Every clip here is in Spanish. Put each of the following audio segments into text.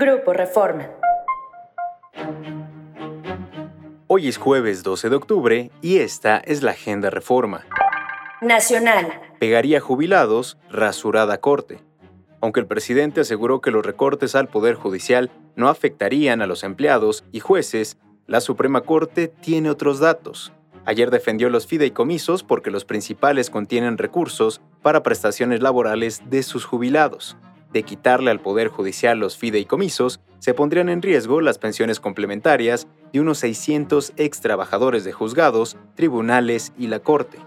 Grupo Reforma. Hoy es jueves 12 de octubre y esta es la Agenda Reforma. Nacional. Pegaría jubilados, rasurada corte. Aunque el presidente aseguró que los recortes al Poder Judicial no afectarían a los empleados y jueces, la Suprema Corte tiene otros datos. Ayer defendió los fideicomisos porque los principales contienen recursos para prestaciones laborales de sus jubilados. De quitarle al Poder Judicial los fideicomisos, se pondrían en riesgo las pensiones complementarias de unos 600 ex trabajadores de juzgados, tribunales y la Corte.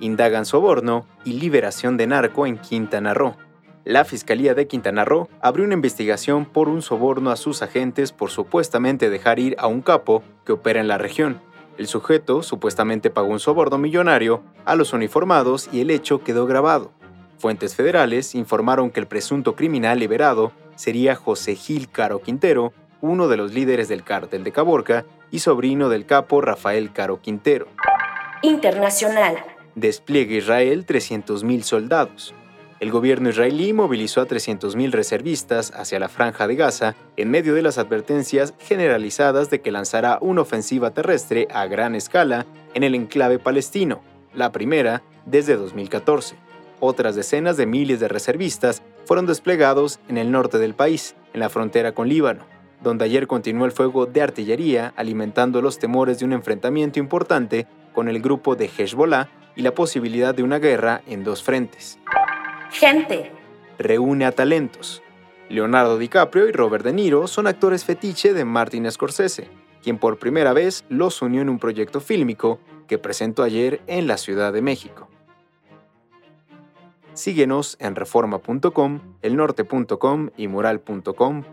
Indagan soborno y liberación de narco en Quintana Roo. La Fiscalía de Quintana Roo abrió una investigación por un soborno a sus agentes por supuestamente dejar ir a un capo que opera en la región. El sujeto supuestamente pagó un soborno millonario a los uniformados y el hecho quedó grabado. Fuentes federales informaron que el presunto criminal liberado sería José Gil Caro Quintero, uno de los líderes del cártel de Caborca y sobrino del capo Rafael Caro Quintero. Internacional. Despliegue Israel 300.000 soldados. El gobierno israelí movilizó a 300.000 reservistas hacia la franja de Gaza en medio de las advertencias generalizadas de que lanzará una ofensiva terrestre a gran escala en el enclave palestino, la primera desde 2014. Otras decenas de miles de reservistas fueron desplegados en el norte del país, en la frontera con Líbano, donde ayer continuó el fuego de artillería alimentando los temores de un enfrentamiento importante con el grupo de Hezbollah y la posibilidad de una guerra en dos frentes. Gente. Reúne a talentos. Leonardo DiCaprio y Robert De Niro son actores fetiche de Martin Scorsese, quien por primera vez los unió en un proyecto fílmico que presentó ayer en la Ciudad de México. Síguenos en reforma.com, elnorte.com y mural.com.mx.